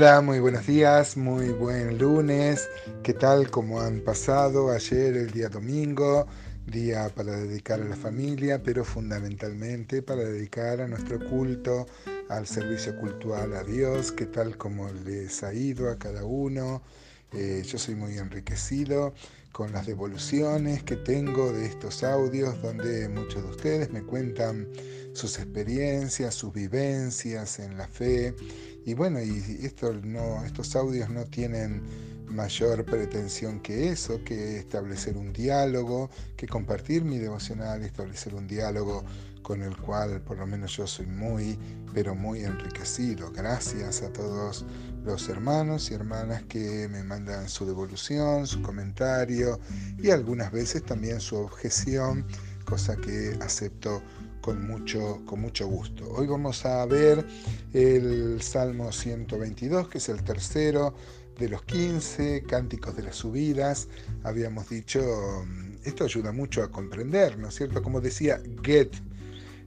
Hola, muy buenos días, muy buen lunes. ¿Qué tal? ¿Cómo han pasado ayer, el día domingo? Día para dedicar a la familia, pero fundamentalmente para dedicar a nuestro culto, al servicio cultural a Dios. ¿Qué tal? ¿Cómo les ha ido a cada uno? Eh, yo soy muy enriquecido con las devoluciones que tengo de estos audios donde muchos de ustedes me cuentan sus experiencias, sus vivencias en la fe. Y bueno, y esto no, estos audios no tienen mayor pretensión que eso, que establecer un diálogo, que compartir mi devocional, establecer un diálogo con el cual por lo menos yo soy muy, pero muy enriquecido. Gracias a todos los hermanos y hermanas que me mandan su devolución, su comentario y algunas veces también su objeción, cosa que acepto con mucho, con mucho gusto. Hoy vamos a ver el Salmo 122, que es el tercero de los 15 cánticos de las subidas. Habíamos dicho, mm, esto ayuda mucho a comprender, ¿no es cierto? Como decía Goethe,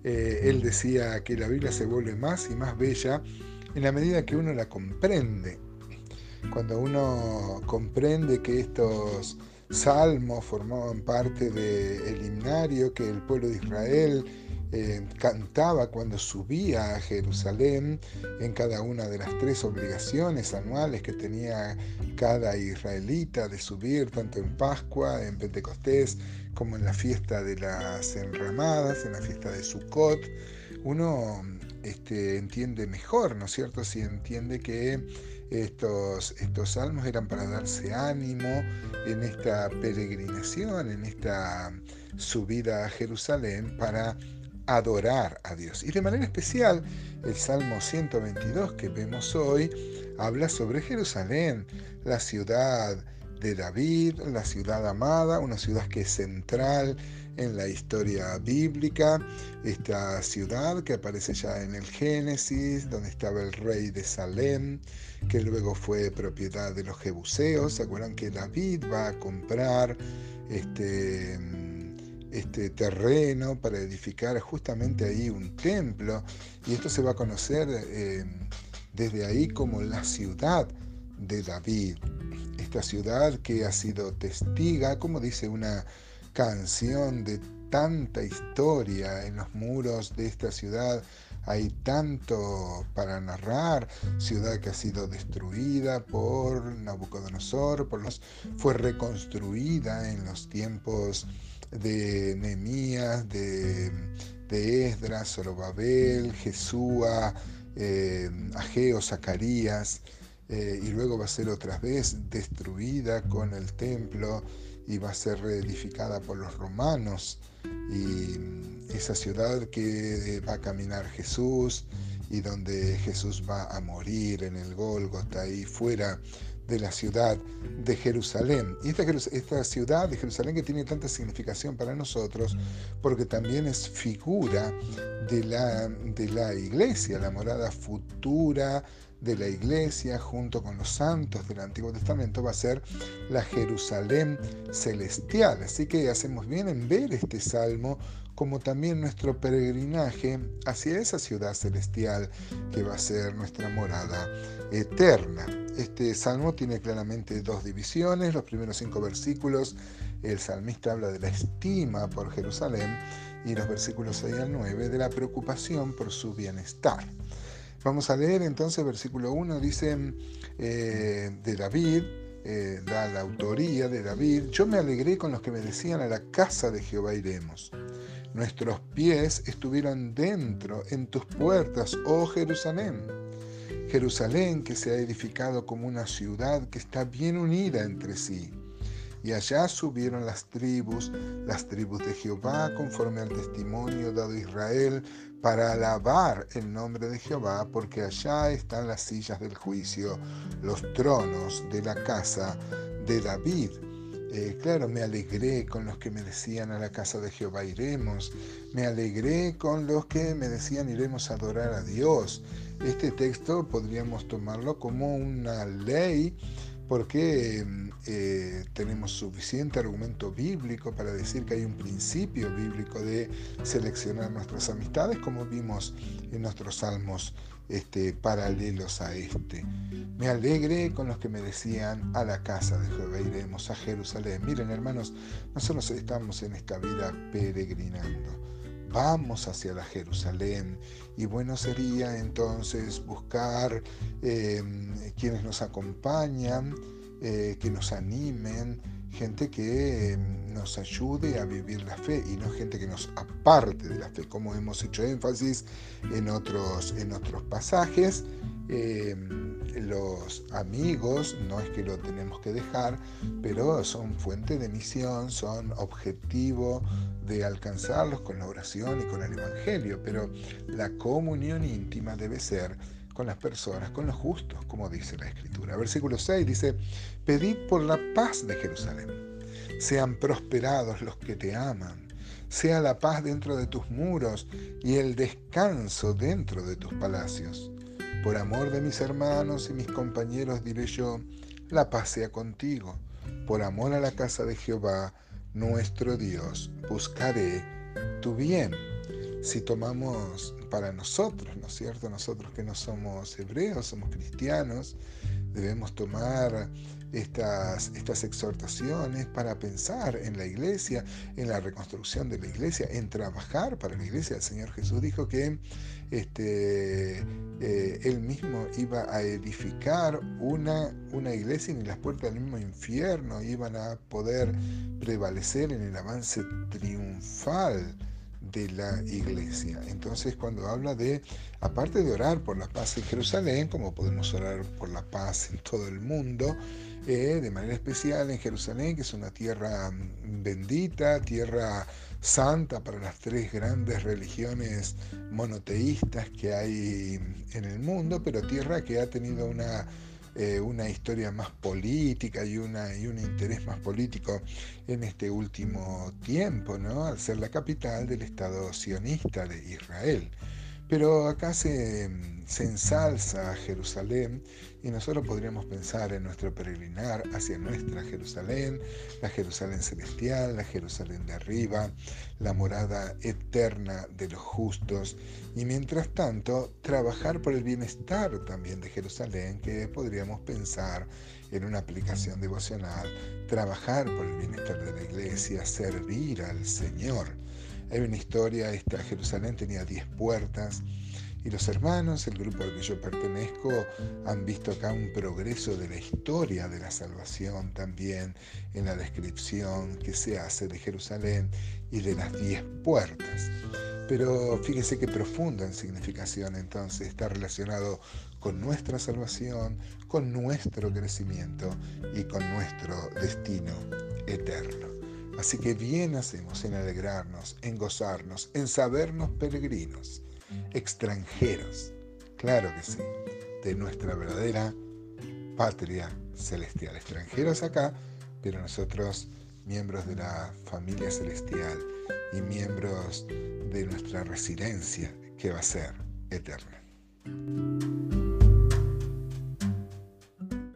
eh, él decía que la Biblia se vuelve más y más bella en la medida que uno la comprende. Cuando uno comprende que estos salmos formaban parte del himnario que el pueblo de Israel eh, cantaba cuando subía a Jerusalén en cada una de las tres obligaciones anuales que tenía cada israelita de subir, tanto en Pascua, en Pentecostés, como en la fiesta de las enramadas, en la fiesta de Sukkot, uno este, entiende mejor, ¿no es cierto? Si entiende que estos, estos salmos eran para darse ánimo en esta peregrinación, en esta subida a Jerusalén, para adorar a Dios. Y de manera especial, el Salmo 122 que vemos hoy habla sobre Jerusalén, la ciudad de David, la ciudad amada, una ciudad que es central en la historia bíblica, esta ciudad que aparece ya en el Génesis, donde estaba el rey de Salem, que luego fue propiedad de los jebuseos. ¿Se acuerdan que David va a comprar este este terreno para edificar justamente ahí un templo y esto se va a conocer eh, desde ahí como la ciudad de David. Esta ciudad que ha sido testiga, como dice una canción, de tanta historia en los muros de esta ciudad. Hay tanto para narrar, ciudad que ha sido destruida por Nabucodonosor, por los, fue reconstruida en los tiempos de Nehemías, de, de Esdras, Zorobabel, Jesúa, eh, Ageo, Zacarías, eh, y luego va a ser otra vez destruida con el templo y va a ser reedificada por los romanos. Y esa ciudad que va a caminar Jesús y donde Jesús va a morir en el Gólgota, ahí fuera de la ciudad de Jerusalén. Y esta, esta, ciudad de Jerusalén que tiene tanta significación para nosotros, porque también es figura de la, de la iglesia, la morada futura de la iglesia junto con los santos del Antiguo Testamento va a ser la Jerusalén celestial. Así que hacemos bien en ver este salmo como también nuestro peregrinaje hacia esa ciudad celestial que va a ser nuestra morada eterna. Este salmo tiene claramente dos divisiones. Los primeros cinco versículos, el salmista habla de la estima por Jerusalén y los versículos 6 al 9 de la preocupación por su bienestar. Vamos a leer entonces versículo 1, dice eh, de David, eh, da la autoría de David, yo me alegré con los que me decían a la casa de Jehová iremos. Nuestros pies estuvieron dentro, en tus puertas, oh Jerusalén. Jerusalén que se ha edificado como una ciudad que está bien unida entre sí. Y allá subieron las tribus, las tribus de Jehová, conforme al testimonio dado a Israel, para alabar el nombre de Jehová, porque allá están las sillas del juicio, los tronos de la casa de David. Eh, claro, me alegré con los que me decían a la casa de Jehová iremos. Me alegré con los que me decían iremos a adorar a Dios. Este texto podríamos tomarlo como una ley porque eh, tenemos suficiente argumento bíblico para decir que hay un principio bíblico de seleccionar nuestras amistades, como vimos en nuestros salmos este, paralelos a este. Me alegré con los que me decían, a la casa de Jehová iremos, a Jerusalén. Miren hermanos, nosotros estamos en esta vida peregrinando. Vamos hacia la Jerusalén. Y bueno sería entonces buscar em, quienes nos acompañan, eh, que nos animen, gente que em, nos ayude a vivir la fe y no gente que nos aparte de la fe, como hemos hecho énfasis en otros, en otros pasajes. Em, los amigos, no es que lo tenemos que dejar, pero son fuente de misión, son objetivo de alcanzarlos con la oración y con el Evangelio, pero la comunión íntima debe ser con las personas, con los justos, como dice la Escritura. Versículo 6 dice, pedid por la paz de Jerusalén. Sean prosperados los que te aman. Sea la paz dentro de tus muros y el descanso dentro de tus palacios. Por amor de mis hermanos y mis compañeros diré yo, la paz sea contigo. Por amor a la casa de Jehová, nuestro Dios, buscaré tu bien. Si tomamos para nosotros, ¿no es cierto? Nosotros que no somos hebreos, somos cristianos, debemos tomar estas, estas exhortaciones para pensar en la iglesia, en la reconstrucción de la iglesia, en trabajar para la iglesia. El Señor Jesús dijo que este, eh, él mismo iba a edificar una, una iglesia y las puertas del mismo infierno iban a poder prevalecer en el avance triunfal de la iglesia. Entonces cuando habla de, aparte de orar por la paz en Jerusalén, como podemos orar por la paz en todo el mundo, eh, de manera especial en Jerusalén, que es una tierra mm, bendita, tierra santa para las tres grandes religiones monoteístas que hay en el mundo, pero tierra que ha tenido una eh, una historia más política y, una, y un interés más político en este último tiempo, ¿no? al ser la capital del Estado sionista de Israel. Pero acá se, ensalza Jerusalén y nosotros podríamos pensar en nuestro peregrinar hacia nuestra Jerusalén, la Jerusalén celestial, la Jerusalén de arriba, la morada eterna de los justos y mientras tanto trabajar por el bienestar también de Jerusalén, que podríamos pensar en una aplicación devocional, trabajar por el bienestar de la iglesia, servir al Señor. Hay una historia, esta Jerusalén tenía 10 puertas y los hermanos, el grupo al que yo pertenezco, han visto acá un progreso de la historia de la salvación también en la descripción que se hace de Jerusalén y de las 10 puertas. Pero fíjese qué profundo en significación entonces está relacionado con nuestra salvación, con nuestro crecimiento y con nuestro destino eterno. Así que bien hacemos en alegrarnos, en gozarnos, en sabernos peregrinos, extranjeros, claro que sí, de nuestra verdadera patria celestial. Extranjeros acá, pero nosotros miembros de la familia celestial y miembros de nuestra residencia que va a ser eterna.